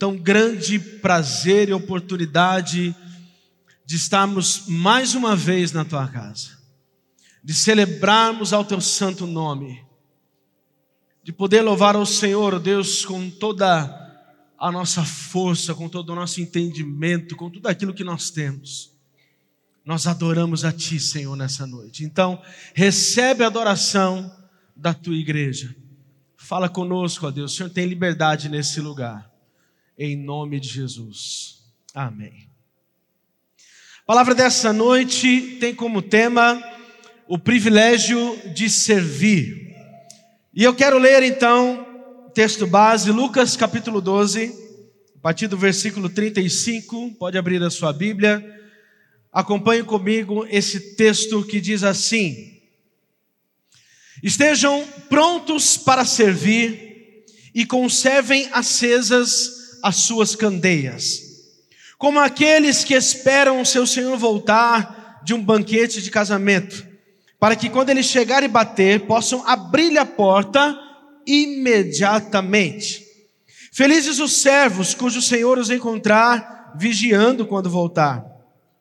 tão grande prazer e oportunidade de estarmos mais uma vez na tua casa, de celebrarmos ao teu santo nome, de poder louvar ao Senhor, Deus, com toda a nossa força, com todo o nosso entendimento, com tudo aquilo que nós temos. Nós adoramos a Ti, Senhor, nessa noite. Então, recebe a adoração da tua igreja. Fala conosco, ó Deus. O Senhor tem liberdade nesse lugar. Em nome de Jesus. Amém. A palavra dessa noite tem como tema o privilégio de servir. E eu quero ler então texto base, Lucas capítulo 12, a partir do versículo 35. Pode abrir a sua Bíblia. Acompanhe comigo esse texto que diz assim: Estejam prontos para servir e conservem acesas as suas candeias como aqueles que esperam o seu Senhor voltar de um banquete de casamento, para que quando ele chegar e bater, possam abrir-lhe a porta imediatamente. Felizes os servos cujo Senhor os encontrar vigiando quando voltar.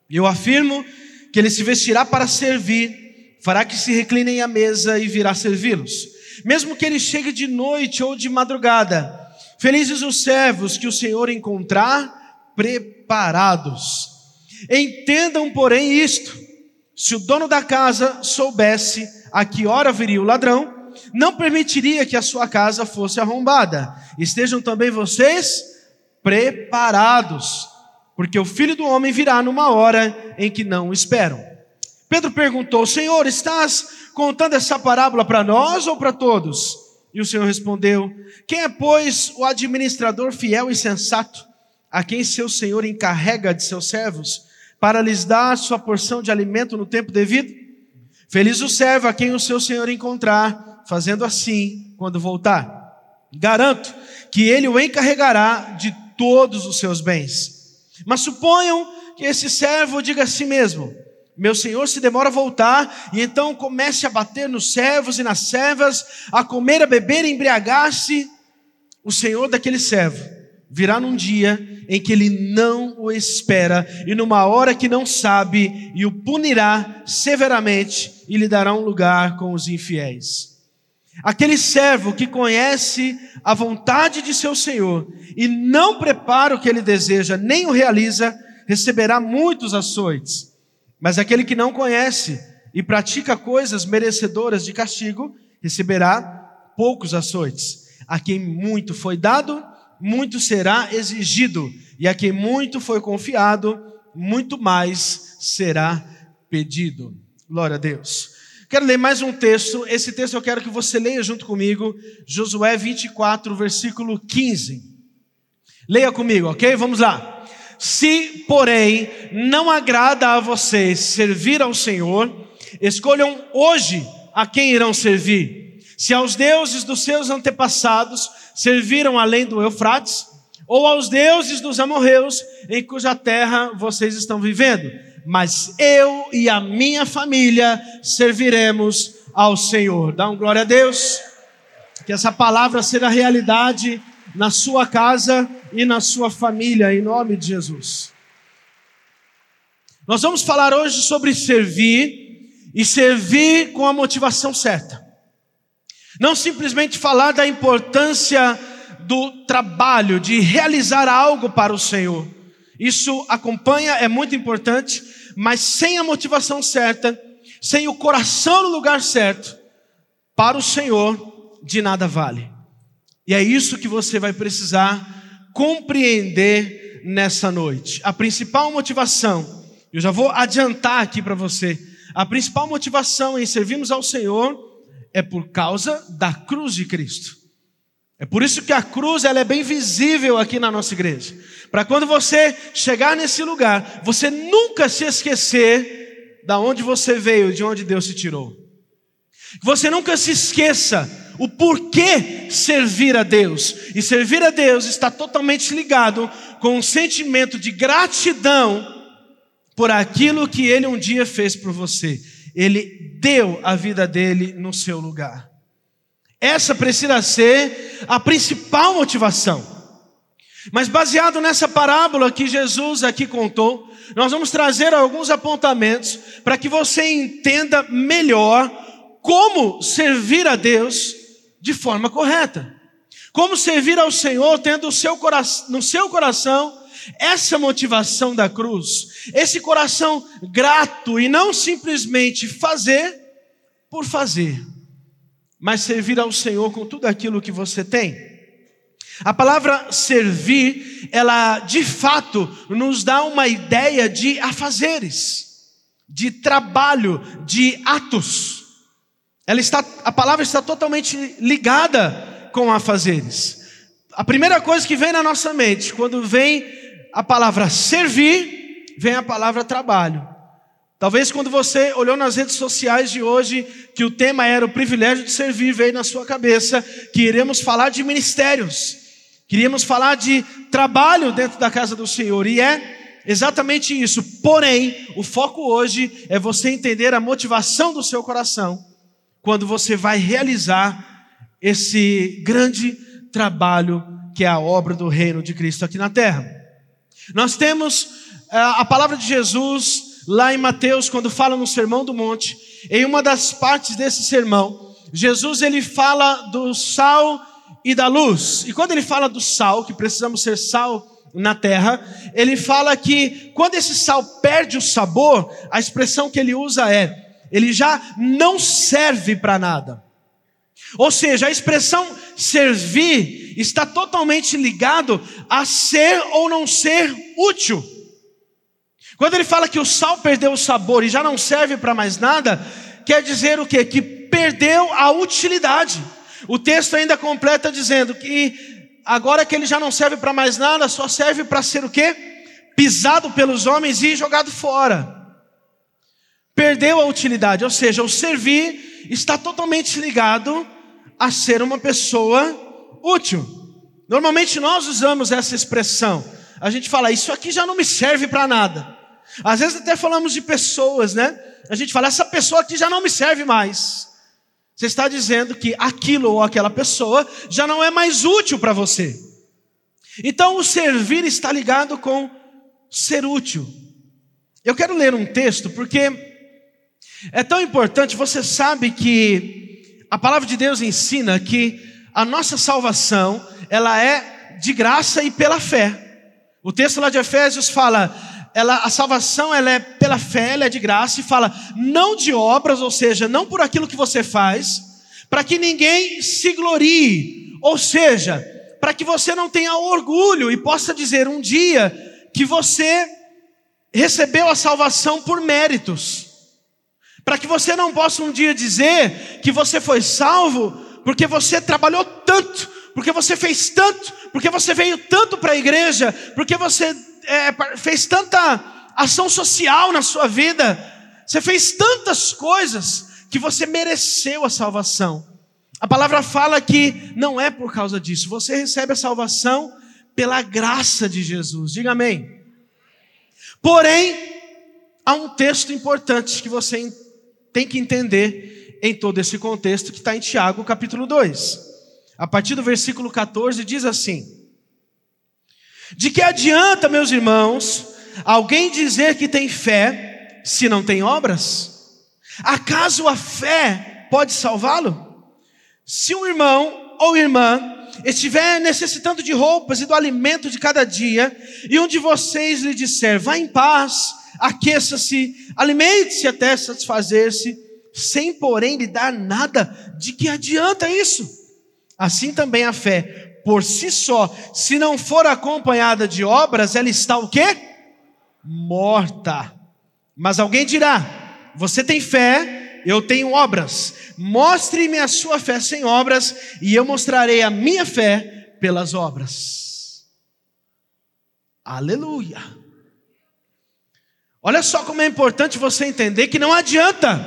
Eu afirmo que ele se vestirá para servir, fará que se reclinem à mesa e virá servi-los. Mesmo que ele chegue de noite ou de madrugada, felizes os servos que o Senhor encontrar preparados. Entendam, porém, isto: se o dono da casa soubesse a que hora viria o ladrão, não permitiria que a sua casa fosse arrombada. Estejam também vocês preparados, porque o filho do homem virá numa hora em que não esperam. Pedro perguntou: Senhor, estás contando essa parábola para nós ou para todos? E o Senhor respondeu: Quem é, pois, o administrador fiel e sensato? a quem seu senhor encarrega de seus servos, para lhes dar sua porção de alimento no tempo devido? Feliz o servo a quem o seu senhor encontrar, fazendo assim quando voltar. Garanto que ele o encarregará de todos os seus bens. Mas suponham que esse servo diga a si mesmo: meu senhor se demora a voltar, e então comece a bater nos servos e nas servas, a comer, a beber e embriagar-se. O senhor daquele servo virá num dia em que ele não o espera e numa hora que não sabe e o punirá severamente e lhe dará um lugar com os infiéis. Aquele servo que conhece a vontade de seu Senhor e não prepara o que ele deseja, nem o realiza, receberá muitos açoites. Mas aquele que não conhece e pratica coisas merecedoras de castigo, receberá poucos açoites. A quem muito foi dado, muito será exigido, e a quem muito foi confiado, muito mais será pedido. Glória a Deus. Quero ler mais um texto. Esse texto eu quero que você leia junto comigo. Josué 24, versículo 15. Leia comigo, ok? Vamos lá. Se, porém, não agrada a vocês servir ao Senhor, escolham hoje a quem irão servir. Se aos deuses dos seus antepassados serviram além do Eufrates, ou aos deuses dos amorreus em cuja terra vocês estão vivendo. Mas eu e a minha família serviremos ao Senhor. Dá um glória a Deus. Que essa palavra seja realidade na sua casa e na sua família, em nome de Jesus. Nós vamos falar hoje sobre servir e servir com a motivação certa. Não simplesmente falar da importância do trabalho, de realizar algo para o Senhor. Isso acompanha, é muito importante, mas sem a motivação certa, sem o coração no lugar certo, para o Senhor, de nada vale. E é isso que você vai precisar compreender nessa noite. A principal motivação, eu já vou adiantar aqui para você, a principal motivação em servirmos ao Senhor é por causa da cruz de Cristo. É por isso que a cruz ela é bem visível aqui na nossa igreja. Para quando você chegar nesse lugar, você nunca se esquecer da onde você veio, de onde Deus te tirou. Você nunca se esqueça o porquê servir a Deus. E servir a Deus está totalmente ligado com um sentimento de gratidão por aquilo que Ele um dia fez por você. Ele deu a vida dele no seu lugar. Essa precisa ser a principal motivação. Mas baseado nessa parábola que Jesus aqui contou, nós vamos trazer alguns apontamentos para que você entenda melhor como servir a Deus de forma correta. Como servir ao Senhor tendo seu no seu coração essa motivação da cruz, esse coração grato e não simplesmente fazer por fazer mas servir ao Senhor com tudo aquilo que você tem. A palavra servir, ela de fato nos dá uma ideia de afazeres, de trabalho, de atos. Ela está, a palavra está totalmente ligada com afazeres. A primeira coisa que vem na nossa mente, quando vem a palavra servir, vem a palavra trabalho. Talvez quando você olhou nas redes sociais de hoje que o tema era o privilégio de servir, veio na sua cabeça que iremos falar de ministérios, queríamos falar de trabalho dentro da casa do Senhor, e é exatamente isso. Porém, o foco hoje é você entender a motivação do seu coração quando você vai realizar esse grande trabalho que é a obra do reino de Cristo aqui na terra. Nós temos eh, a palavra de Jesus lá em Mateus, quando fala no Sermão do Monte, em uma das partes desse sermão, Jesus ele fala do sal e da luz. E quando ele fala do sal, que precisamos ser sal na terra, ele fala que quando esse sal perde o sabor, a expressão que ele usa é: ele já não serve para nada. Ou seja, a expressão servir está totalmente ligado a ser ou não ser útil. Quando ele fala que o sal perdeu o sabor e já não serve para mais nada, quer dizer o quê? Que perdeu a utilidade. O texto ainda completa dizendo que agora que ele já não serve para mais nada, só serve para ser o quê? Pisado pelos homens e jogado fora. Perdeu a utilidade, ou seja, o servir está totalmente ligado a ser uma pessoa útil. Normalmente nós usamos essa expressão. A gente fala, isso aqui já não me serve para nada. Às vezes até falamos de pessoas, né? A gente fala, essa pessoa aqui já não me serve mais. Você está dizendo que aquilo ou aquela pessoa já não é mais útil para você. Então o servir está ligado com ser útil. Eu quero ler um texto porque é tão importante, você sabe que a palavra de Deus ensina que a nossa salvação, ela é de graça e pela fé. O texto lá de Efésios fala: ela, a salvação ela é pela fé, ela é de graça e fala não de obras, ou seja, não por aquilo que você faz, para que ninguém se glorie, ou seja, para que você não tenha orgulho e possa dizer um dia que você recebeu a salvação por méritos. Para que você não possa um dia dizer que você foi salvo porque você trabalhou tanto, porque você fez tanto, porque você veio tanto para a igreja, porque você é, fez tanta ação social na sua vida, você fez tantas coisas que você mereceu a salvação. A palavra fala que não é por causa disso, você recebe a salvação pela graça de Jesus. Diga amém. Porém, há um texto importante que você tem que entender em todo esse contexto que está em Tiago, capítulo 2. A partir do versículo 14, diz assim: de que adianta, meus irmãos, alguém dizer que tem fé se não tem obras? Acaso a fé pode salvá-lo? Se um irmão ou irmã estiver necessitando de roupas e do alimento de cada dia, e um de vocês lhe disser, vá em paz, aqueça-se, alimente-se até satisfazer-se, sem porém lhe dar nada, de que adianta isso? Assim também a fé por si só, se não for acompanhada de obras, ela está o quê? Morta. Mas alguém dirá: você tem fé, eu tenho obras. Mostre-me a sua fé sem obras, e eu mostrarei a minha fé pelas obras. Aleluia. Olha só como é importante você entender que não adianta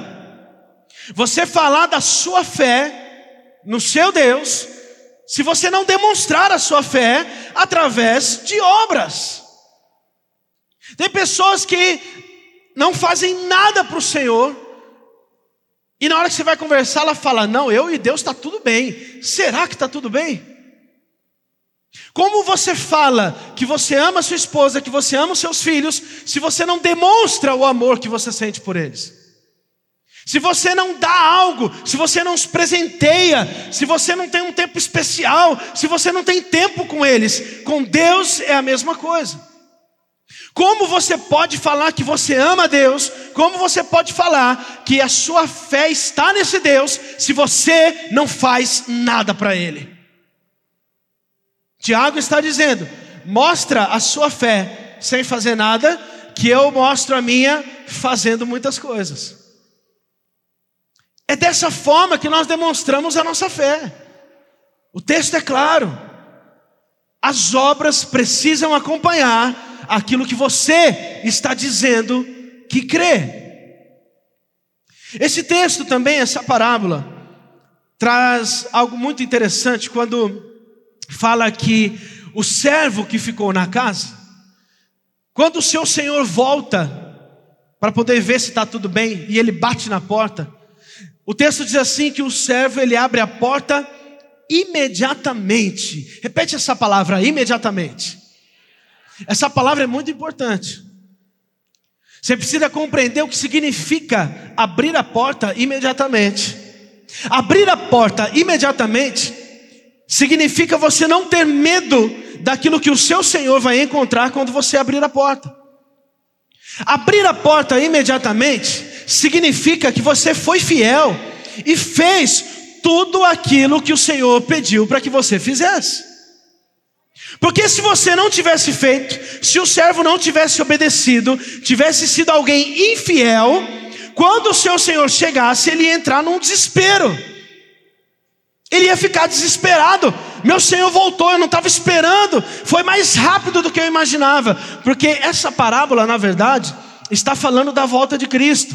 você falar da sua fé no seu Deus, se você não demonstrar a sua fé através de obras. Tem pessoas que não fazem nada para o Senhor, e na hora que você vai conversar, ela fala: Não, eu e Deus está tudo bem. Será que está tudo bem? Como você fala que você ama sua esposa, que você ama os seus filhos, se você não demonstra o amor que você sente por eles? Se você não dá algo, se você não os presenteia, se você não tem um tempo especial, se você não tem tempo com eles, com Deus é a mesma coisa. Como você pode falar que você ama Deus? Como você pode falar que a sua fé está nesse Deus se você não faz nada para Ele? Tiago está dizendo: mostra a sua fé sem fazer nada, que eu mostro a minha fazendo muitas coisas. É dessa forma que nós demonstramos a nossa fé. O texto é claro. As obras precisam acompanhar aquilo que você está dizendo que crê. Esse texto também, essa parábola, traz algo muito interessante quando fala que o servo que ficou na casa, quando o seu senhor volta para poder ver se está tudo bem e ele bate na porta, o texto diz assim que o servo ele abre a porta imediatamente. Repete essa palavra imediatamente. Essa palavra é muito importante. Você precisa compreender o que significa abrir a porta imediatamente. Abrir a porta imediatamente significa você não ter medo daquilo que o seu Senhor vai encontrar quando você abrir a porta. Abrir a porta imediatamente significa que você foi fiel e fez tudo aquilo que o Senhor pediu para que você fizesse. Porque se você não tivesse feito, se o servo não tivesse obedecido, tivesse sido alguém infiel, quando o seu senhor chegasse, ele ia entrar num desespero. Ele ia ficar desesperado. Meu senhor voltou, eu não estava esperando. Foi mais rápido do que eu imaginava. Porque essa parábola, na verdade, está falando da volta de Cristo.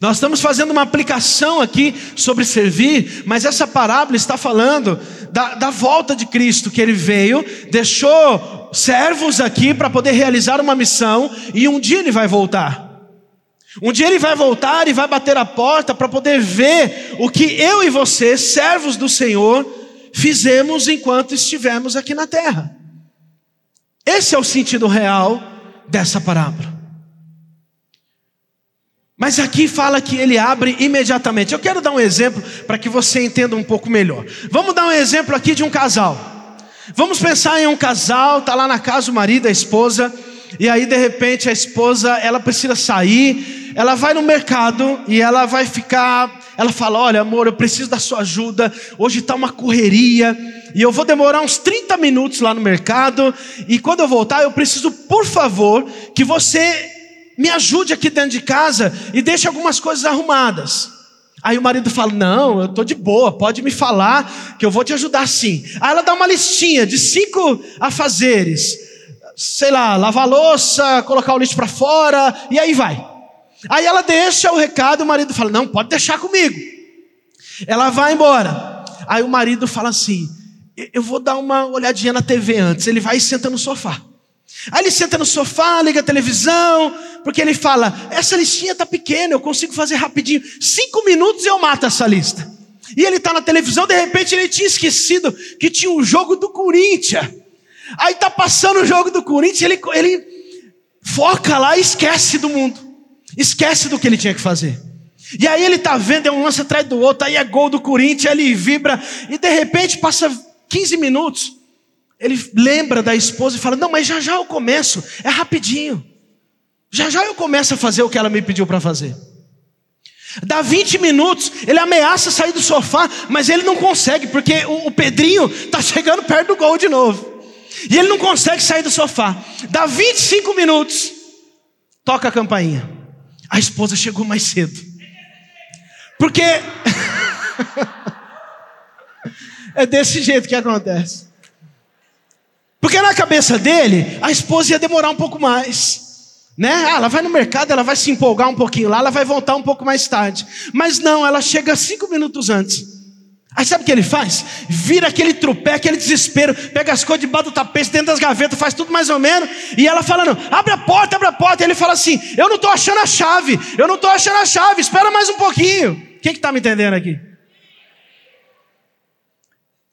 Nós estamos fazendo uma aplicação aqui sobre servir, mas essa parábola está falando da, da volta de Cristo, que ele veio, deixou servos aqui para poder realizar uma missão, e um dia ele vai voltar. Um dia ele vai voltar e vai bater a porta para poder ver o que eu e você, servos do Senhor, fizemos enquanto estivemos aqui na terra. Esse é o sentido real dessa parábola. Mas aqui fala que ele abre imediatamente. Eu quero dar um exemplo para que você entenda um pouco melhor. Vamos dar um exemplo aqui de um casal. Vamos pensar em um casal, tá lá na casa o marido, a esposa, e aí de repente a esposa, ela precisa sair, ela vai no mercado e ela vai ficar, ela fala: "Olha, amor, eu preciso da sua ajuda. Hoje está uma correria e eu vou demorar uns 30 minutos lá no mercado, e quando eu voltar, eu preciso, por favor, que você me ajude aqui dentro de casa e deixe algumas coisas arrumadas. Aí o marido fala: Não, eu estou de boa, pode me falar que eu vou te ajudar sim. Aí ela dá uma listinha de cinco afazeres: sei lá, lavar louça, colocar o lixo para fora, e aí vai. Aí ela deixa o recado, o marido fala: Não, pode deixar comigo. Ela vai embora. Aí o marido fala assim: Eu vou dar uma olhadinha na TV antes. Ele vai e senta no sofá. Aí ele senta no sofá, liga a televisão, porque ele fala: essa listinha está pequena, eu consigo fazer rapidinho. Cinco minutos eu mato essa lista. E ele está na televisão, de repente ele tinha esquecido que tinha um jogo do Corinthians. Aí está passando o jogo do Corinthians, ele, ele foca lá e esquece do mundo. Esquece do que ele tinha que fazer. E aí ele está vendo, é um lance atrás do outro, aí é gol do Corinthians, ele vibra, e de repente passa 15 minutos ele lembra da esposa e fala: Não, mas já já eu começo, é rapidinho. Já já eu começo a fazer o que ela me pediu para fazer. Dá 20 minutos, ele ameaça sair do sofá, mas ele não consegue, porque o, o Pedrinho está chegando perto do gol de novo. E ele não consegue sair do sofá. Dá 25 minutos, toca a campainha. A esposa chegou mais cedo. Porque é desse jeito que acontece. Porque na cabeça dele, a esposa ia demorar um pouco mais. Né? Ah, ela vai no mercado, ela vai se empolgar um pouquinho lá, ela vai voltar um pouco mais tarde. Mas não, ela chega cinco minutos antes. Aí sabe o que ele faz? Vira aquele trupé, aquele desespero, pega as coisas debaixo do tapete, dentro das gavetas, faz tudo mais ou menos, e ela falando, abre a porta, abre a porta, e ele fala assim, eu não estou achando a chave, eu não estou achando a chave, espera mais um pouquinho. Quem está me entendendo aqui?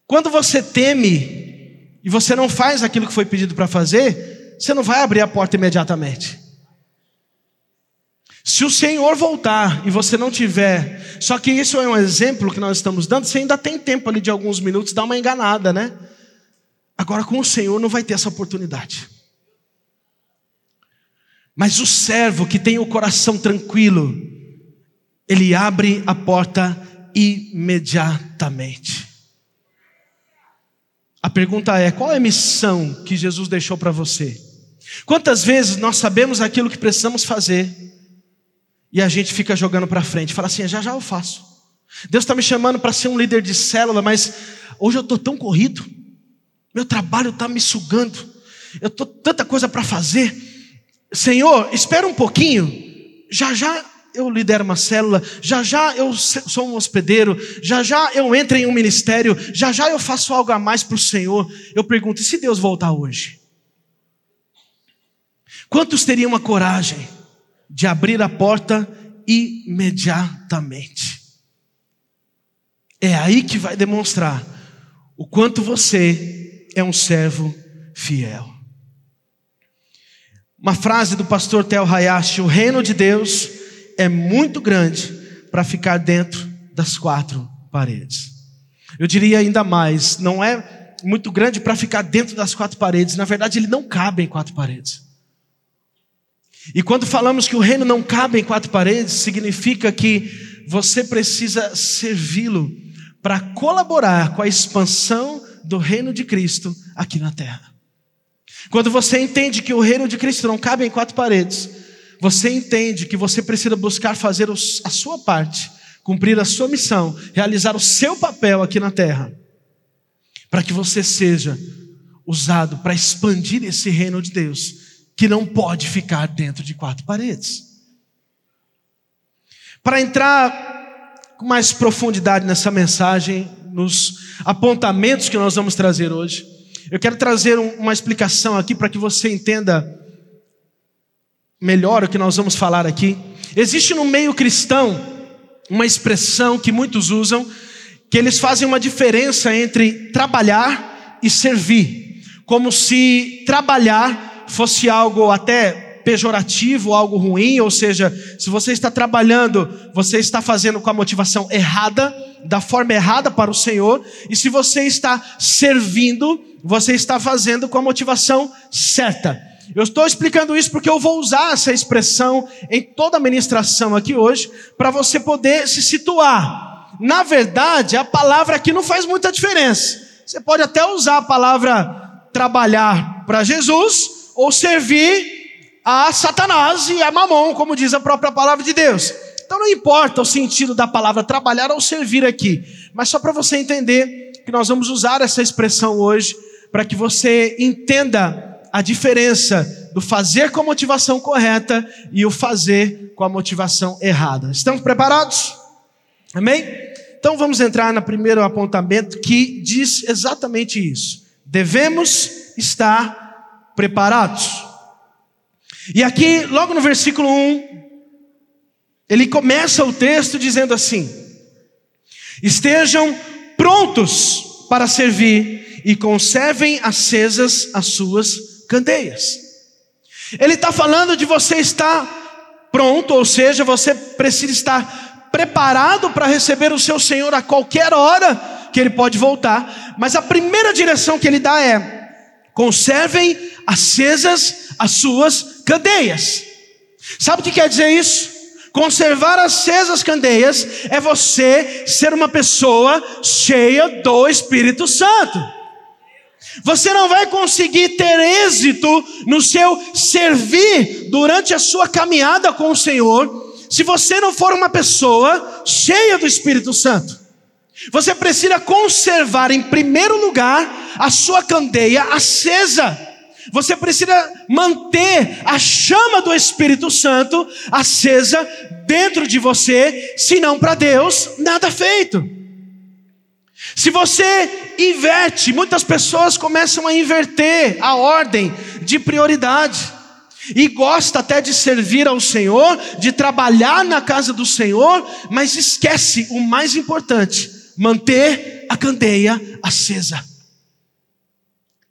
Quando você teme, e você não faz aquilo que foi pedido para fazer, você não vai abrir a porta imediatamente. Se o Senhor voltar e você não tiver, só que isso é um exemplo que nós estamos dando, você ainda tem tempo ali de alguns minutos, dá uma enganada, né? Agora com o Senhor não vai ter essa oportunidade. Mas o servo que tem o coração tranquilo, ele abre a porta imediatamente. A pergunta é: qual é a missão que Jesus deixou para você? Quantas vezes nós sabemos aquilo que precisamos fazer? E a gente fica jogando para frente, fala assim: já já eu faço. Deus está me chamando para ser um líder de célula, mas hoje eu estou tão corrido, meu trabalho está me sugando, eu estou tanta coisa para fazer. Senhor, espera um pouquinho, já já eu lidero uma célula, já já eu sou um hospedeiro, já já eu entro em um ministério, já já eu faço algo a mais para o Senhor. Eu pergunto: e se Deus voltar hoje? Quantos teriam a coragem? De abrir a porta imediatamente. É aí que vai demonstrar o quanto você é um servo fiel. Uma frase do pastor Tel Hayashi: O reino de Deus é muito grande para ficar dentro das quatro paredes. Eu diria ainda mais: não é muito grande para ficar dentro das quatro paredes, na verdade, ele não cabe em quatro paredes. E quando falamos que o reino não cabe em quatro paredes, significa que você precisa servi-lo para colaborar com a expansão do reino de Cristo aqui na terra. Quando você entende que o reino de Cristo não cabe em quatro paredes, você entende que você precisa buscar fazer a sua parte, cumprir a sua missão, realizar o seu papel aqui na terra, para que você seja usado para expandir esse reino de Deus que não pode ficar dentro de quatro paredes. Para entrar com mais profundidade nessa mensagem, nos apontamentos que nós vamos trazer hoje, eu quero trazer uma explicação aqui para que você entenda melhor o que nós vamos falar aqui. Existe no meio cristão uma expressão que muitos usam, que eles fazem uma diferença entre trabalhar e servir, como se trabalhar fosse algo até pejorativo, algo ruim, ou seja, se você está trabalhando, você está fazendo com a motivação errada, da forma errada para o Senhor, e se você está servindo, você está fazendo com a motivação certa. Eu estou explicando isso porque eu vou usar essa expressão em toda a ministração aqui hoje, para você poder se situar. Na verdade, a palavra aqui não faz muita diferença. Você pode até usar a palavra trabalhar para Jesus, ou servir a Satanás e a Mamon, como diz a própria palavra de Deus. Então não importa o sentido da palavra trabalhar ou servir aqui, mas só para você entender que nós vamos usar essa expressão hoje para que você entenda a diferença do fazer com a motivação correta e o fazer com a motivação errada. Estamos preparados? Amém? Então vamos entrar no primeiro apontamento que diz exatamente isso. Devemos estar preparados. E aqui, logo no versículo 1, ele começa o texto dizendo assim: Estejam prontos para servir e conservem acesas as suas candeias. Ele está falando de você estar pronto, ou seja, você precisa estar preparado para receber o seu Senhor a qualquer hora que ele pode voltar. Mas a primeira direção que ele dá é: conservem acesas as suas candeias. Sabe o que quer dizer isso? Conservar acesas as candeias é você ser uma pessoa cheia do Espírito Santo. Você não vai conseguir ter êxito no seu servir durante a sua caminhada com o Senhor se você não for uma pessoa cheia do Espírito Santo. Você precisa conservar em primeiro lugar a sua candeia acesa. Você precisa manter a chama do Espírito Santo acesa dentro de você, senão para Deus nada feito. Se você inverte, muitas pessoas começam a inverter a ordem de prioridade e gosta até de servir ao Senhor, de trabalhar na casa do Senhor, mas esquece o mais importante: manter a candeia acesa.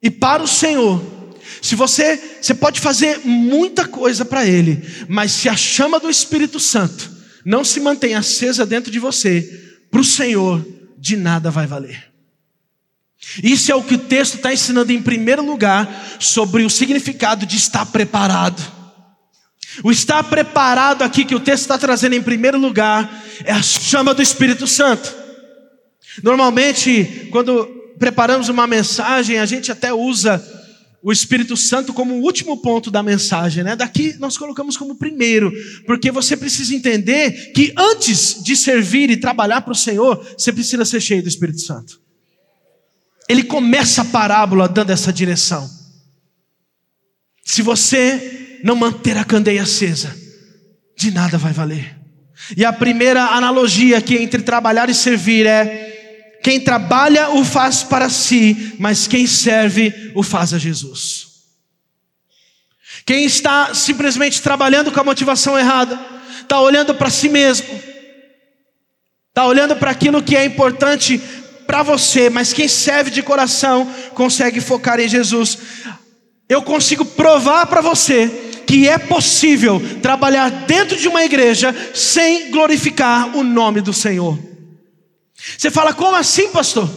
E para o Senhor, se você, você pode fazer muita coisa para Ele, mas se a chama do Espírito Santo não se mantém acesa dentro de você, para o Senhor, de nada vai valer. Isso é o que o texto está ensinando em primeiro lugar sobre o significado de estar preparado. O estar preparado aqui que o texto está trazendo em primeiro lugar é a chama do Espírito Santo. Normalmente, quando preparamos uma mensagem, a gente até usa o Espírito Santo como o último ponto da mensagem, né? Daqui nós colocamos como primeiro, porque você precisa entender que antes de servir e trabalhar para o Senhor, você precisa ser cheio do Espírito Santo. Ele começa a parábola dando essa direção. Se você não manter a candeia acesa, de nada vai valer. E a primeira analogia aqui entre trabalhar e servir é quem trabalha o faz para si, mas quem serve o faz a Jesus. Quem está simplesmente trabalhando com a motivação errada, está olhando para si mesmo, está olhando para aquilo que é importante para você, mas quem serve de coração consegue focar em Jesus. Eu consigo provar para você que é possível trabalhar dentro de uma igreja sem glorificar o nome do Senhor. Você fala, como assim, pastor?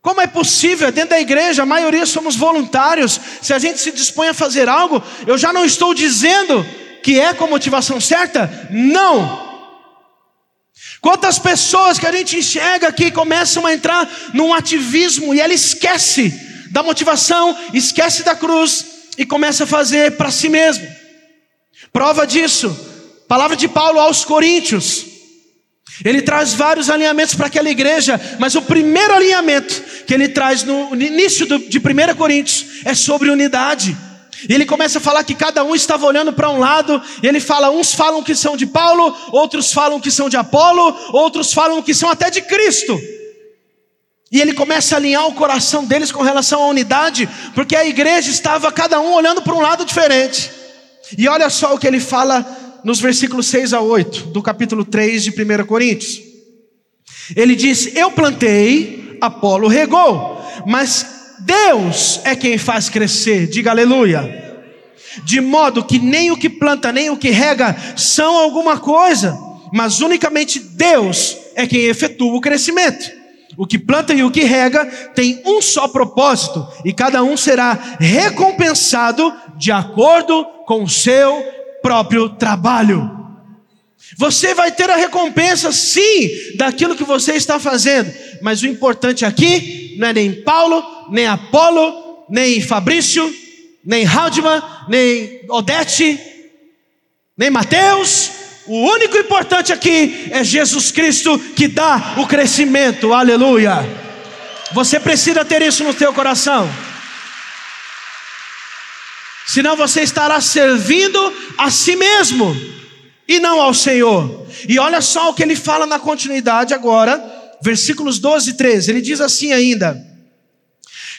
Como é possível? Dentro da igreja, a maioria somos voluntários. Se a gente se dispõe a fazer algo, eu já não estou dizendo que é com motivação certa? Não. Quantas pessoas que a gente enxerga aqui começam a entrar num ativismo e ela esquece da motivação, esquece da cruz e começa a fazer para si mesmo. Prova disso, palavra de Paulo aos Coríntios. Ele traz vários alinhamentos para aquela igreja, mas o primeiro alinhamento que ele traz no início de 1 Coríntios é sobre unidade. E ele começa a falar que cada um estava olhando para um lado, e ele fala: uns falam que são de Paulo, outros falam que são de Apolo, outros falam que são até de Cristo. E ele começa a alinhar o coração deles com relação à unidade, porque a igreja estava cada um olhando para um lado diferente. E olha só o que ele fala nos versículos 6 a 8 do capítulo 3 de 1 Coríntios. Ele diz: Eu plantei, Apolo regou, mas Deus é quem faz crescer, diga aleluia. De modo que nem o que planta, nem o que rega são alguma coisa, mas unicamente Deus é quem efetua o crescimento. O que planta e o que rega tem um só propósito, e cada um será recompensado de acordo com o seu próprio trabalho. Você vai ter a recompensa, sim, daquilo que você está fazendo, mas o importante aqui não é nem Paulo, nem Apolo, nem Fabrício, nem Haldman, nem Odete, nem Mateus. O único importante aqui é Jesus Cristo que dá o crescimento, aleluia. Você precisa ter isso no teu coração senão você estará servindo a si mesmo e não ao Senhor. E olha só o que ele fala na continuidade agora, versículos 12 e 13. Ele diz assim ainda: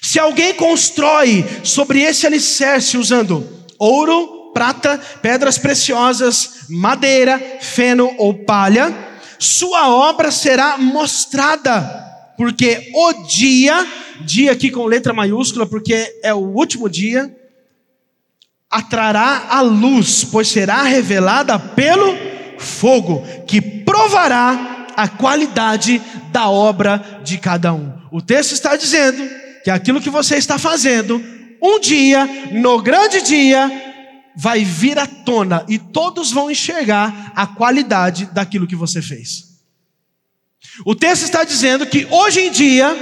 Se alguém constrói sobre esse alicerce usando ouro, prata, pedras preciosas, madeira, feno ou palha, sua obra será mostrada, porque o dia, dia aqui com letra maiúscula, porque é o último dia, atrará a luz, pois será revelada pelo fogo, que provará a qualidade da obra de cada um. O texto está dizendo que aquilo que você está fazendo, um dia, no grande dia, vai vir à tona e todos vão enxergar a qualidade daquilo que você fez. O texto está dizendo que hoje em dia,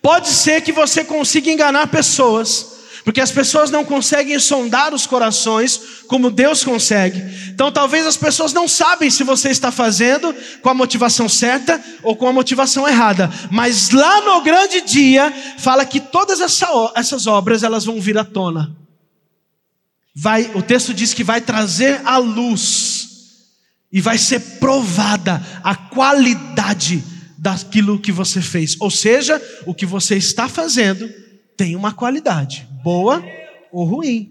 pode ser que você consiga enganar pessoas, Porque as pessoas não conseguem sondar os corações como Deus consegue. Então talvez as pessoas não sabem se você está fazendo com a motivação certa ou com a motivação errada. Mas lá no grande dia fala que todas essa, essas obras elas vão vir à tona. Vai, o texto diz que vai trazer a luz e vai ser provada a qualidade daquilo que você fez. Ou seja, o que você está fazendo tem uma qualidade, boa ou ruim.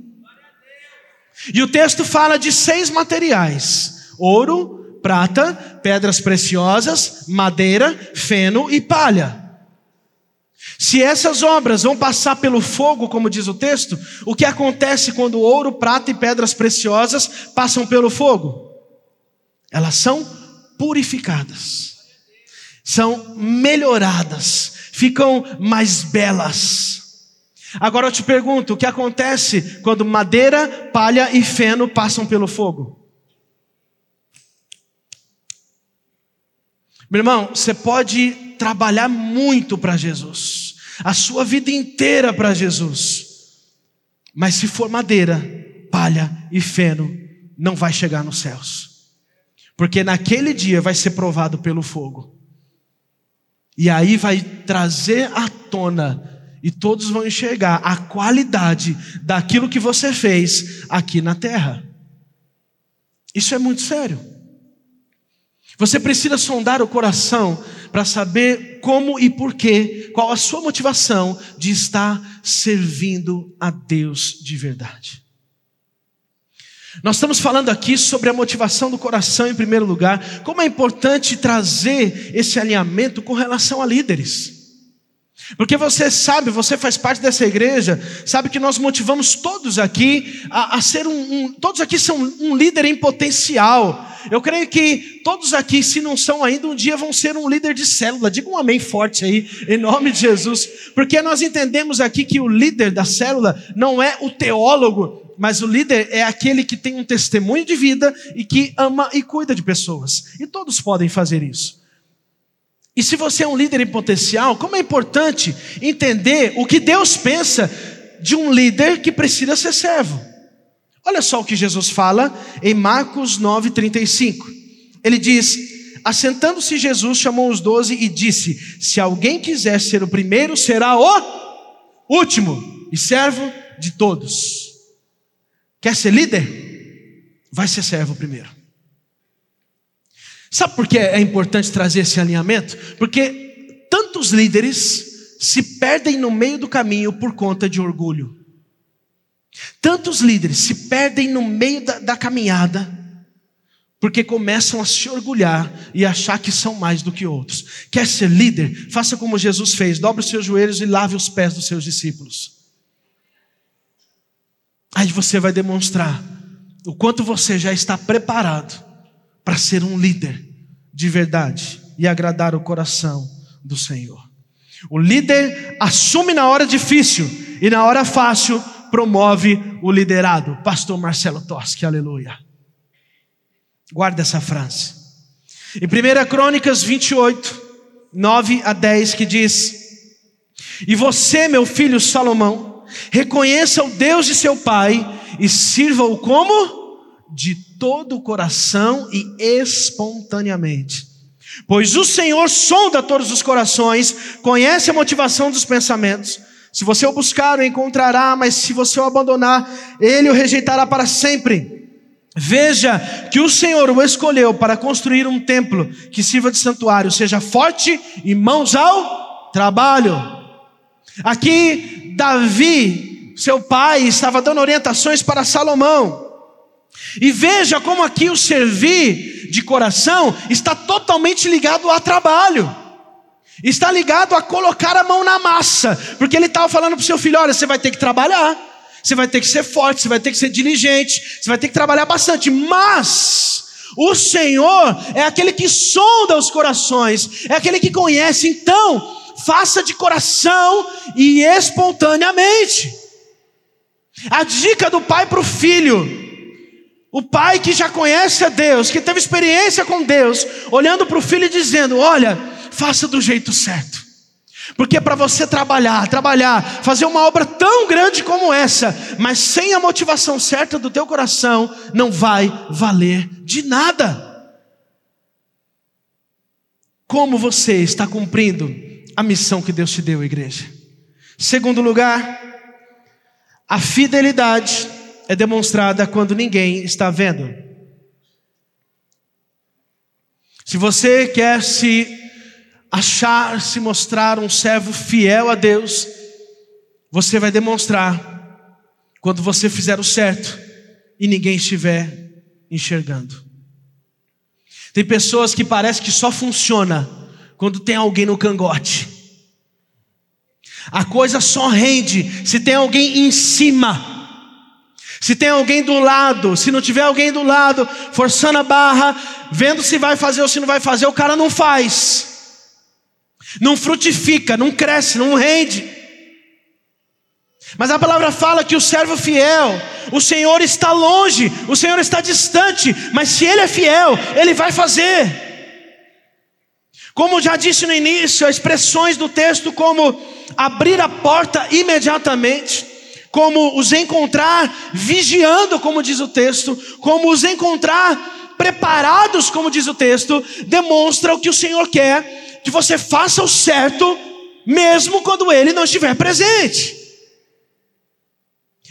E o texto fala de seis materiais: ouro, prata, pedras preciosas, madeira, feno e palha. Se essas obras vão passar pelo fogo, como diz o texto, o que acontece quando ouro, prata e pedras preciosas passam pelo fogo? Elas são purificadas, são melhoradas, ficam mais belas. Agora eu te pergunto: o que acontece quando madeira, palha e feno passam pelo fogo? Meu irmão, você pode trabalhar muito para Jesus, a sua vida inteira para Jesus, mas se for madeira, palha e feno, não vai chegar nos céus, porque naquele dia vai ser provado pelo fogo, e aí vai trazer à tona e todos vão enxergar a qualidade daquilo que você fez aqui na terra. Isso é muito sério. Você precisa sondar o coração para saber como e porquê, qual a sua motivação de estar servindo a Deus de verdade. Nós estamos falando aqui sobre a motivação do coração em primeiro lugar, como é importante trazer esse alinhamento com relação a líderes. Porque você sabe, você faz parte dessa igreja, sabe que nós motivamos todos aqui a, a ser um, um, Todos aqui são um líder em potencial. Eu creio que todos aqui, se não são ainda, um dia vão ser um líder de célula. Diga um amém forte aí, em nome de Jesus. Porque nós entendemos aqui que o líder da célula não é o teólogo, mas o líder é aquele que tem um testemunho de vida e que ama e cuida de pessoas. E todos podem fazer isso. E se você é um líder em potencial, como é importante entender o que Deus pensa de um líder que precisa ser servo. Olha só o que Jesus fala em Marcos 9,35. Ele diz: Assentando-se Jesus, chamou os doze e disse: Se alguém quiser ser o primeiro, será o último e servo de todos. Quer ser líder? Vai ser servo primeiro. Sabe por que é importante trazer esse alinhamento? Porque tantos líderes se perdem no meio do caminho por conta de orgulho. Tantos líderes se perdem no meio da, da caminhada porque começam a se orgulhar e achar que são mais do que outros. Quer ser líder? Faça como Jesus fez: dobre os seus joelhos e lave os pés dos seus discípulos. Aí você vai demonstrar o quanto você já está preparado para ser um líder de verdade e agradar o coração do Senhor. O líder assume na hora difícil e na hora fácil promove o liderado. Pastor Marcelo Toschi, aleluia. Guarda essa frase. Em 1 Crônicas 28, 9 a 10, que diz: E você, meu filho Salomão, reconheça o Deus de seu pai e sirva-o como? De todo o coração e espontaneamente. Pois o Senhor sonda todos os corações, conhece a motivação dos pensamentos. Se você o buscar, o encontrará, mas se você o abandonar, ele o rejeitará para sempre. Veja que o Senhor o escolheu para construir um templo que sirva de santuário, seja forte e mãos ao trabalho. Aqui, Davi, seu pai, estava dando orientações para Salomão. E veja como aqui o servir de coração está totalmente ligado ao trabalho. Está ligado a colocar a mão na massa, porque ele estava falando para o seu filho: olha, você vai ter que trabalhar, você vai ter que ser forte, você vai ter que ser diligente, você vai ter que trabalhar bastante, mas o Senhor é aquele que sonda os corações, é aquele que conhece, então, faça de coração e espontaneamente. A dica do pai para o filho o pai que já conhece a Deus, que teve experiência com Deus, olhando para o filho e dizendo: Olha, faça do jeito certo. Porque para você trabalhar, trabalhar, fazer uma obra tão grande como essa, mas sem a motivação certa do teu coração, não vai valer de nada. Como você está cumprindo a missão que Deus te deu, igreja? Segundo lugar, a fidelidade é demonstrada quando ninguém está vendo. Se você quer se achar, se mostrar um servo fiel a Deus, você vai demonstrar quando você fizer o certo e ninguém estiver enxergando. Tem pessoas que parece que só funciona quando tem alguém no cangote. A coisa só rende se tem alguém em cima. Se tem alguém do lado, se não tiver alguém do lado, forçando a barra, vendo se vai fazer ou se não vai fazer, o cara não faz. Não frutifica, não cresce, não rende. Mas a palavra fala que o servo fiel, o Senhor está longe, o Senhor está distante, mas se ele é fiel, ele vai fazer. Como já disse no início, expressões do texto como abrir a porta imediatamente, como os encontrar vigiando, como diz o texto, como os encontrar preparados, como diz o texto, demonstra o que o Senhor quer que você faça o certo, mesmo quando ele não estiver presente.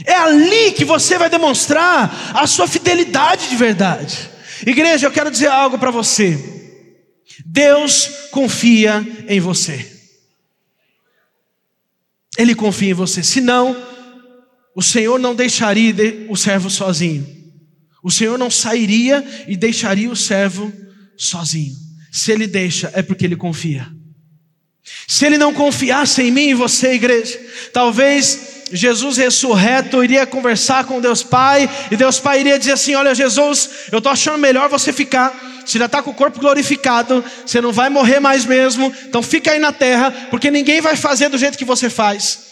É ali que você vai demonstrar a sua fidelidade de verdade. Igreja, eu quero dizer algo para você. Deus confia em você. Ele confia em você. Senão, o Senhor não deixaria o servo sozinho. O Senhor não sairia e deixaria o servo sozinho. Se ele deixa, é porque ele confia. Se ele não confiasse em mim e você, igreja, talvez Jesus ressurreto iria conversar com Deus Pai, e Deus Pai iria dizer assim: Olha, Jesus, eu estou achando melhor você ficar. Você já está com o corpo glorificado, você não vai morrer mais mesmo, então fica aí na terra, porque ninguém vai fazer do jeito que você faz.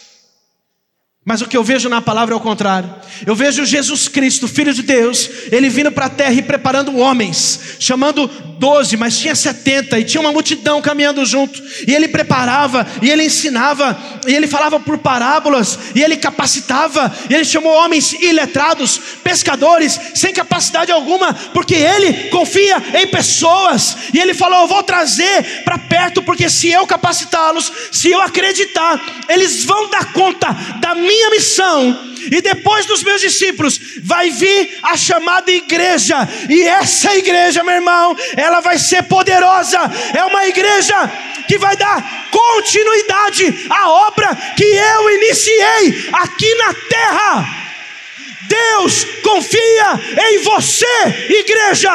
Mas o que eu vejo na palavra é o contrário. Eu vejo Jesus Cristo, Filho de Deus, ele vindo para a terra e preparando homens, chamando doze, mas tinha setenta, e tinha uma multidão caminhando junto, e ele preparava, e ele ensinava, e ele falava por parábolas, e ele capacitava, e ele chamou homens iletrados, pescadores, sem capacidade alguma, porque ele confia em pessoas, e ele falou: Eu vou trazer para perto, porque se eu capacitá-los, se eu acreditar, eles vão dar conta da minha minha missão, e depois dos meus discípulos, vai vir a chamada igreja, e essa igreja, meu irmão, ela vai ser poderosa, é uma igreja que vai dar continuidade à obra que eu iniciei aqui na terra. Deus confia em você, igreja.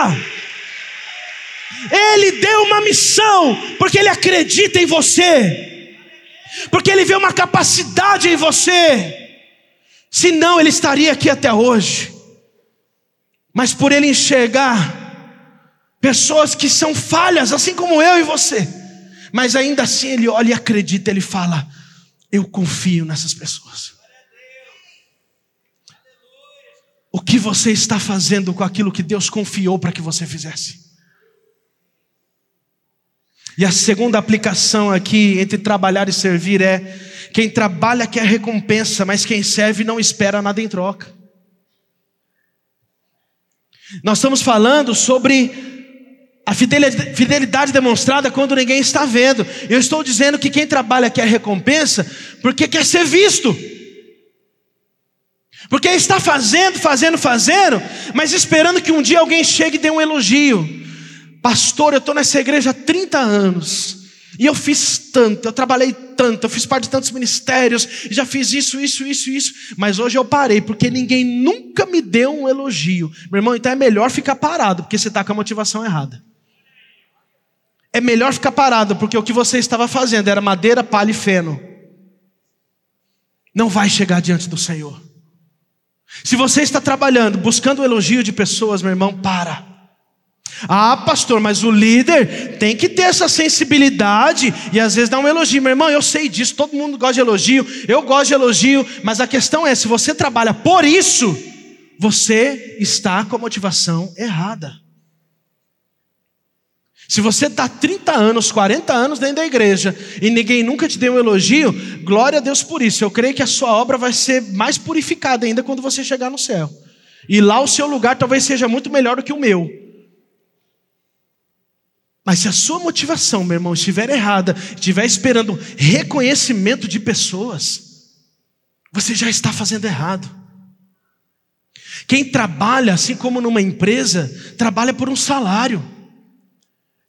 Ele deu uma missão, porque Ele acredita em você porque Ele vê uma capacidade em você. Senão Ele estaria aqui até hoje. Mas por Ele enxergar pessoas que são falhas, assim como eu e você, mas ainda assim Ele olha e acredita, Ele fala: Eu confio nessas pessoas. O que você está fazendo com aquilo que Deus confiou para que você fizesse? E a segunda aplicação aqui entre trabalhar e servir é: quem trabalha quer recompensa, mas quem serve não espera nada em troca. Nós estamos falando sobre a fidelidade demonstrada quando ninguém está vendo. Eu estou dizendo que quem trabalha quer recompensa porque quer ser visto. Porque está fazendo, fazendo, fazendo, mas esperando que um dia alguém chegue e dê um elogio. Pastor, eu estou nessa igreja há 30 anos. E eu fiz tanto, eu trabalhei tanto, eu fiz parte de tantos ministérios, já fiz isso, isso, isso, isso. Mas hoje eu parei, porque ninguém nunca me deu um elogio. Meu irmão, então é melhor ficar parado, porque você está com a motivação errada. É melhor ficar parado, porque o que você estava fazendo era madeira, palha e feno. Não vai chegar diante do Senhor. Se você está trabalhando, buscando o elogio de pessoas, meu irmão, para. Ah, pastor, mas o líder tem que ter essa sensibilidade e às vezes dá um elogio. Meu irmão, eu sei disso, todo mundo gosta de elogio, eu gosto de elogio, mas a questão é: se você trabalha por isso, você está com a motivação errada. Se você está 30 anos, 40 anos dentro da igreja e ninguém nunca te deu um elogio, glória a Deus por isso. Eu creio que a sua obra vai ser mais purificada ainda quando você chegar no céu. E lá o seu lugar talvez seja muito melhor do que o meu. Mas se a sua motivação, meu irmão, estiver errada, estiver esperando reconhecimento de pessoas, você já está fazendo errado. Quem trabalha, assim como numa empresa, trabalha por um salário.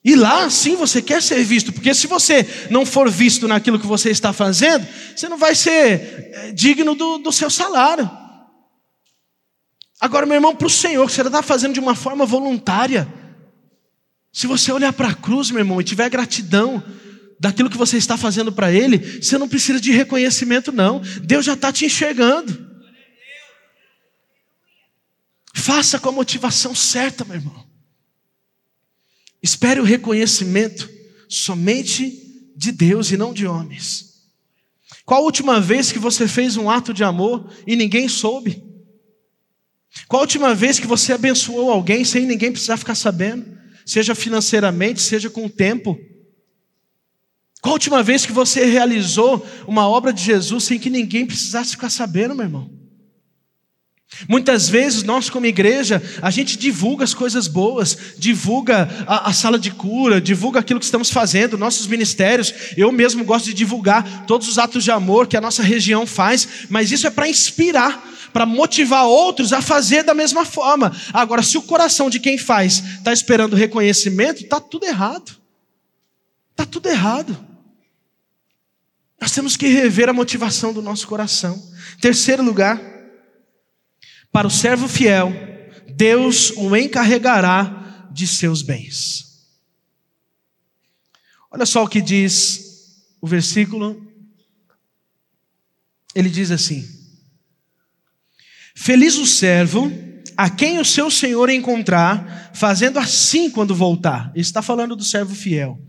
E lá sim você quer ser visto, porque se você não for visto naquilo que você está fazendo, você não vai ser eh, digno do, do seu salário. Agora, meu irmão, para o Senhor, você está fazendo de uma forma voluntária. Se você olhar para a cruz, meu irmão, e tiver gratidão daquilo que você está fazendo para Ele, você não precisa de reconhecimento, não. Deus já está te enxergando. Faça com a motivação certa, meu irmão. Espere o reconhecimento somente de Deus e não de homens. Qual a última vez que você fez um ato de amor e ninguém soube? Qual a última vez que você abençoou alguém sem ninguém precisar ficar sabendo? Seja financeiramente, seja com o tempo. Qual a última vez que você realizou uma obra de Jesus sem que ninguém precisasse ficar sabendo, meu irmão? Muitas vezes nós, como igreja, a gente divulga as coisas boas, divulga a, a, sala de cura, divulga aquilo que estamos fazendo, nossos ministérios. Eu mesmo gosto de divulgar todos os atos de amor que a nossa região faz, mas isso é para inspirar, para motivar outros a fazer da mesma forma. Agora, se o coração de quem faz está esperando reconhecimento, está tudo errado. Está tudo errado. Nós temos que rever a motivação do nosso coração. Terceiro lugar. Para o servo fiel, Deus o encarregará de seus bens. Olha só o que diz o versículo. Ele diz assim: Feliz o servo a quem o seu senhor encontrar, fazendo assim quando voltar. Ele está falando do servo fiel.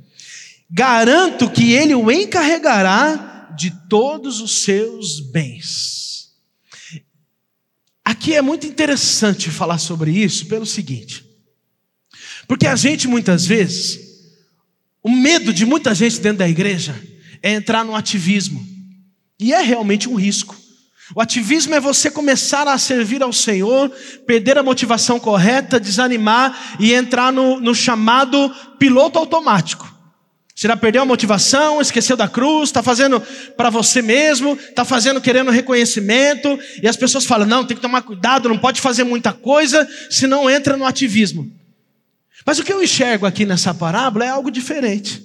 Garanto que ele o encarregará de todos os seus bens. Aqui é muito interessante falar sobre isso pelo seguinte. Porque a gente muitas vezes, o medo de muita gente dentro da igreja é entrar no ativismo. E é realmente um risco. O ativismo é você começar a servir ao Senhor, perder a motivação correta, desanimar e entrar no, no chamado piloto automático. Você já perdeu a motivação, esqueceu da cruz, está fazendo para você mesmo, está fazendo querendo reconhecimento, e as pessoas falam: não, tem que tomar cuidado, não pode fazer muita coisa, senão entra no ativismo. Mas o que eu enxergo aqui nessa parábola é algo diferente.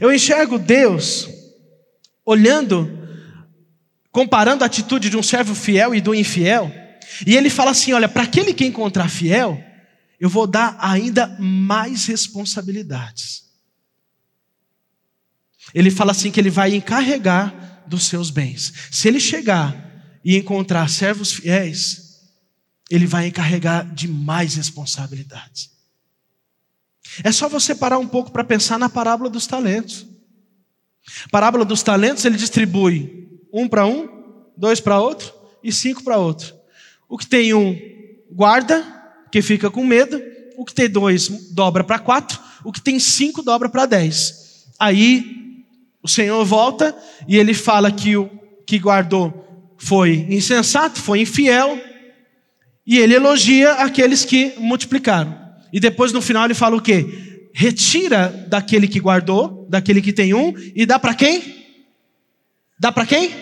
Eu enxergo Deus olhando, comparando a atitude de um servo fiel e do infiel, e ele fala assim: olha, para aquele que encontrar fiel, eu vou dar ainda mais responsabilidades. Ele fala assim que ele vai encarregar dos seus bens. Se ele chegar e encontrar servos fiéis, ele vai encarregar de mais responsabilidades. É só você parar um pouco para pensar na parábola dos talentos. Parábola dos talentos, ele distribui um para um, dois para outro e cinco para outro. O que tem um guarda, que fica com medo. O que tem dois dobra para quatro. O que tem cinco dobra para dez. Aí o Senhor volta e ele fala que o que guardou foi insensato, foi infiel, e ele elogia aqueles que multiplicaram. E depois no final ele fala o quê? Retira daquele que guardou, daquele que tem um, e dá para quem? Dá para quem?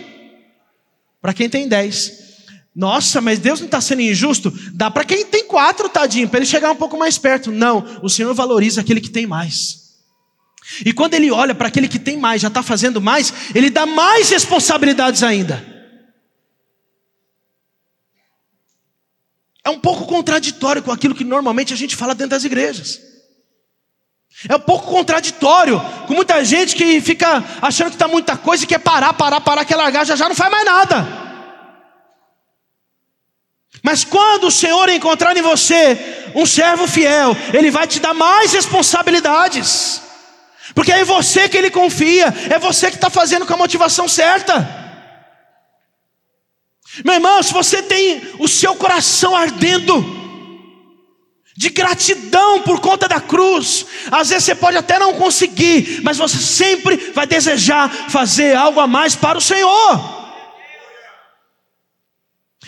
Para quem tem dez. Nossa, mas Deus não está sendo injusto? Dá para quem tem quatro, tadinho, para ele chegar um pouco mais perto. Não, o Senhor valoriza aquele que tem mais. E quando ele olha para aquele que tem mais, já está fazendo mais, ele dá mais responsabilidades ainda. É um pouco contraditório com aquilo que normalmente a gente fala dentro das igrejas. É um pouco contraditório com muita gente que fica achando que está muita coisa e quer parar, parar, parar, quer largar, já já não faz mais nada. Mas quando o Senhor encontrar em você um servo fiel, Ele vai te dar mais responsabilidades. Porque é em você que ele confia, é você que está fazendo com a motivação certa. Meu irmão, se você tem o seu coração ardendo, de gratidão por conta da cruz. Às vezes você pode até não conseguir, mas você sempre vai desejar fazer algo a mais para o Senhor.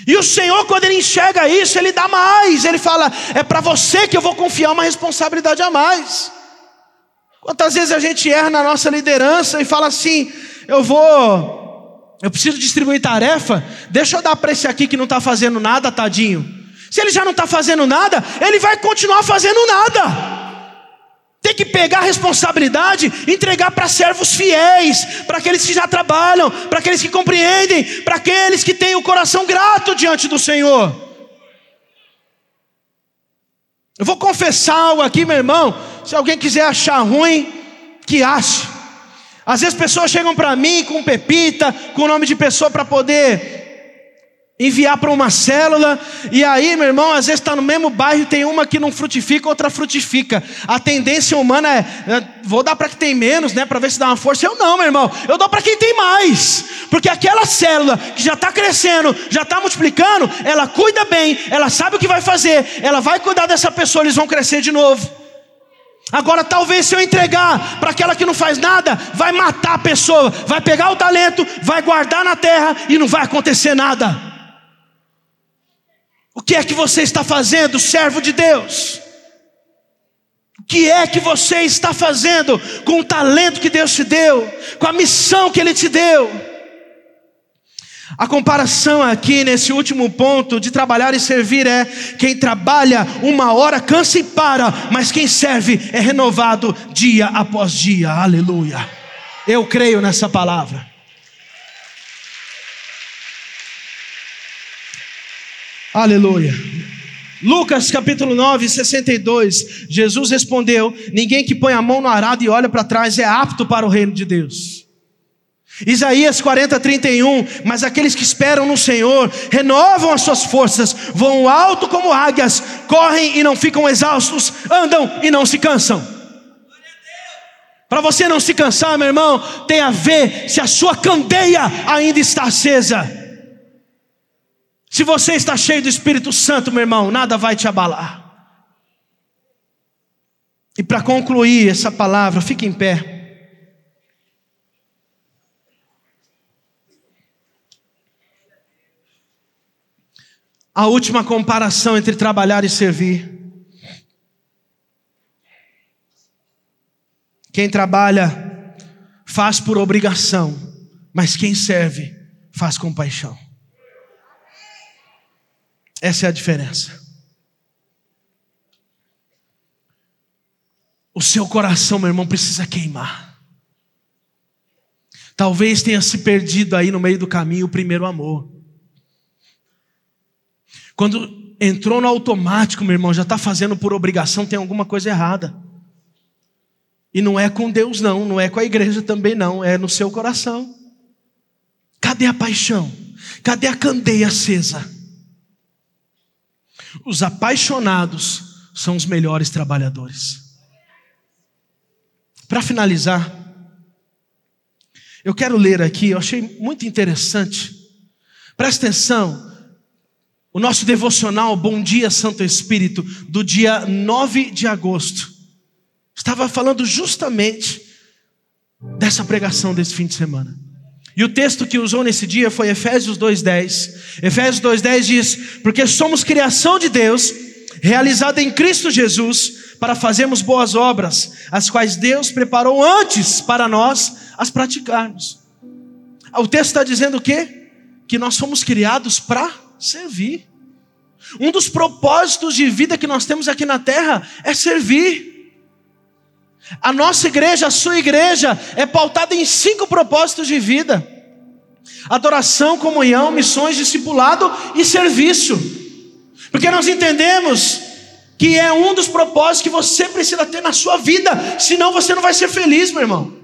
E o Senhor, quando Ele enxerga isso, Ele dá mais. Ele fala: é para você que eu vou confiar uma responsabilidade a mais. Quantas vezes a gente erra na nossa liderança e fala assim: eu vou, eu preciso distribuir tarefa, deixa eu dar para esse aqui que não está fazendo nada, tadinho. Se ele já não está fazendo nada, ele vai continuar fazendo nada. Tem que pegar a responsabilidade, entregar para servos fiéis, para aqueles que já trabalham, para aqueles que compreendem, para aqueles que têm o coração grato diante do Senhor. Eu vou confessar algo aqui, meu irmão. Se alguém quiser achar ruim, que ache. Às vezes pessoas chegam para mim com pepita, com o nome de pessoa para poder enviar para uma célula, e aí, meu irmão, às vezes está no mesmo bairro, tem uma que não frutifica, outra frutifica. A tendência humana é, vou dar para quem tem menos, né, para ver se dá uma força. Eu não, meu irmão, eu dou para quem tem mais, porque aquela célula que já está crescendo, já está multiplicando, ela cuida bem, ela sabe o que vai fazer, ela vai cuidar dessa pessoa, eles vão crescer de novo. Agora, talvez se eu entregar para aquela que não faz nada, vai matar a pessoa, vai pegar o talento, vai guardar na terra e não vai acontecer nada. O que é que você está fazendo, servo de Deus? O que é que você está fazendo com o talento que Deus te deu, com a missão que Ele te deu? A comparação aqui nesse último ponto de trabalhar e servir é: quem trabalha uma hora cansa e para, mas quem serve é renovado dia após dia. Aleluia. Eu creio nessa palavra. Aleluia. Lucas capítulo 9, 62. Jesus respondeu: Ninguém que põe a mão no arado e olha para trás é apto para o reino de Deus. Isaías 40, 31. Mas aqueles que esperam no Senhor renovam as suas forças, voam alto como águias, correm e não ficam exaustos, andam e não se cansam. Para você não se cansar, meu irmão, tem a ver se a sua candeia ainda está acesa. Se você está cheio do Espírito Santo, meu irmão, nada vai te abalar. E para concluir essa palavra, fique em pé. A última comparação entre trabalhar e servir. Quem trabalha faz por obrigação, mas quem serve faz com paixão. Essa é a diferença. O seu coração, meu irmão, precisa queimar. Talvez tenha se perdido aí no meio do caminho o primeiro amor. Quando entrou no automático, meu irmão, já está fazendo por obrigação, tem alguma coisa errada. E não é com Deus, não, não é com a igreja também, não, é no seu coração. Cadê a paixão? Cadê a candeia acesa? Os apaixonados são os melhores trabalhadores. Para finalizar, eu quero ler aqui, eu achei muito interessante. Presta atenção. O nosso devocional Bom Dia Santo Espírito, do dia 9 de agosto, estava falando justamente dessa pregação desse fim de semana. E o texto que usou nesse dia foi Efésios 2:10. Efésios 2:10 diz: "Porque somos criação de Deus, realizada em Cristo Jesus, para fazermos boas obras, as quais Deus preparou antes para nós as praticarmos." O texto está dizendo o quê? Que nós fomos criados para servir. Um dos propósitos de vida que nós temos aqui na terra é servir. A nossa igreja, a sua igreja, é pautada em cinco propósitos de vida: adoração, comunhão, missões, discipulado e serviço. Porque nós entendemos que é um dos propósitos que você precisa ter na sua vida, senão você não vai ser feliz, meu irmão.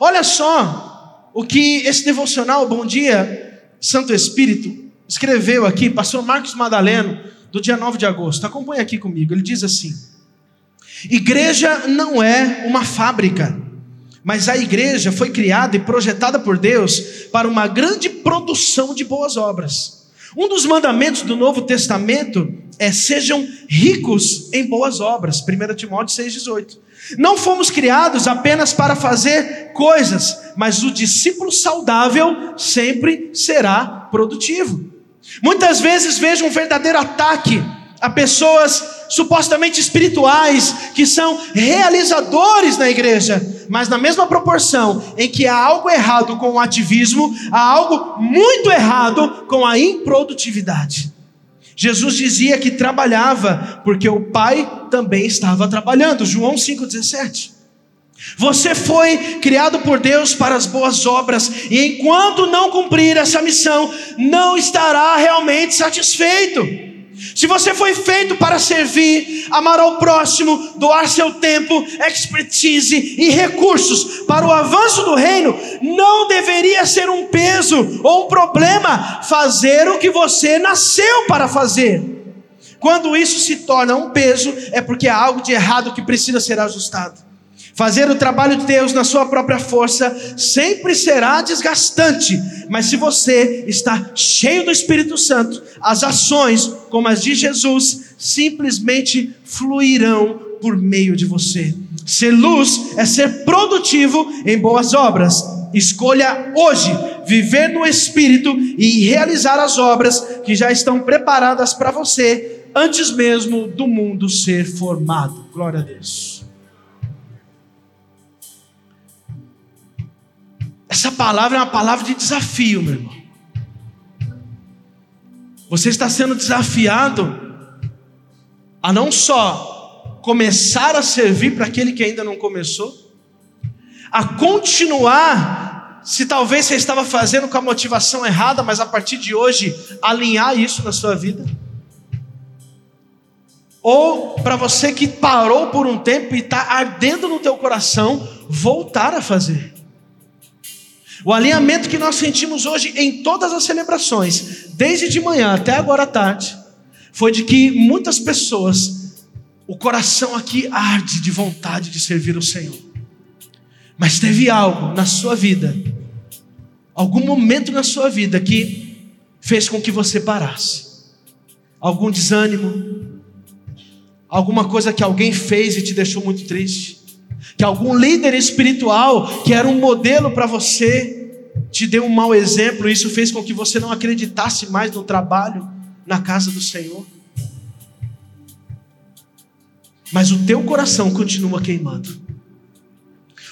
Olha só o que esse devocional, Bom Dia, Santo Espírito, escreveu aqui, pastor Marcos Madaleno, do dia 9 de agosto. Acompanhe aqui comigo. Ele diz assim: Igreja não é uma fábrica, mas a igreja foi criada e projetada por Deus para uma grande produção de boas obras. Um dos mandamentos do Novo Testamento é sejam ricos em boas obras. 1 Timóteo 6,18. Não fomos criados apenas para fazer coisas, mas o discípulo saudável sempre será produtivo. Muitas vezes vejo um verdadeiro ataque a pessoas supostamente espirituais que são realizadores na igreja, mas na mesma proporção em que há algo errado com o ativismo, há algo muito errado com a improdutividade. Jesus dizia que trabalhava porque o Pai também estava trabalhando. João 5,17. Você foi criado por Deus para as boas obras, e enquanto não cumprir essa missão, não estará realmente satisfeito. Se você foi feito para servir, amar ao próximo, doar seu tempo, expertise e recursos para o avanço do reino, não deveria ser um peso ou um problema fazer o que você nasceu para fazer. Quando isso se torna um peso, é porque há algo de errado que precisa ser ajustado. Fazer o trabalho de Deus na sua própria força sempre será desgastante, mas se você está cheio do Espírito Santo, as ações, como as de Jesus, simplesmente fluirão por meio de você. Ser luz é ser produtivo em boas obras. Escolha hoje viver no Espírito e realizar as obras que já estão preparadas para você antes mesmo do mundo ser formado. Glória a Deus. Essa palavra é uma palavra de desafio, meu irmão. Você está sendo desafiado a não só começar a servir para aquele que ainda não começou, a continuar, se talvez você estava fazendo com a motivação errada, mas a partir de hoje alinhar isso na sua vida. Ou para você que parou por um tempo e está ardendo no teu coração, voltar a fazer. O alinhamento que nós sentimos hoje em todas as celebrações, desde de manhã até agora à tarde, foi de que muitas pessoas, o coração aqui arde de vontade de servir o Senhor. Mas teve algo na sua vida, algum momento na sua vida que fez com que você parasse. Algum desânimo, alguma coisa que alguém fez e te deixou muito triste que algum líder espiritual que era um modelo para você te deu um mau exemplo, e isso fez com que você não acreditasse mais no trabalho na casa do Senhor. Mas o teu coração continua queimando.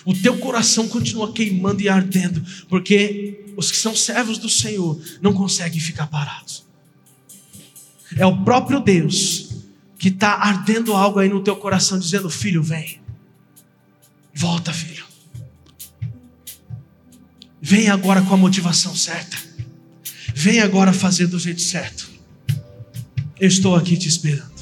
O teu coração continua queimando e ardendo, porque os que são servos do Senhor não conseguem ficar parados. É o próprio Deus que está ardendo algo aí no teu coração, dizendo: Filho, vem. Volta, filho. Vem agora com a motivação certa. Vem agora fazer do jeito certo. Eu estou aqui te esperando.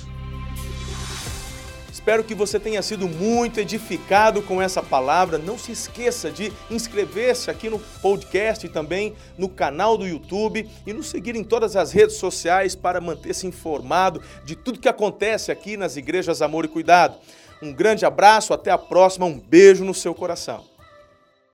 Espero que você tenha sido muito edificado com essa palavra. Não se esqueça de inscrever-se aqui no podcast e também no canal do YouTube e nos seguir em todas as redes sociais para manter-se informado de tudo que acontece aqui nas igrejas Amor e Cuidado. Um grande abraço, até a próxima, um beijo no seu coração.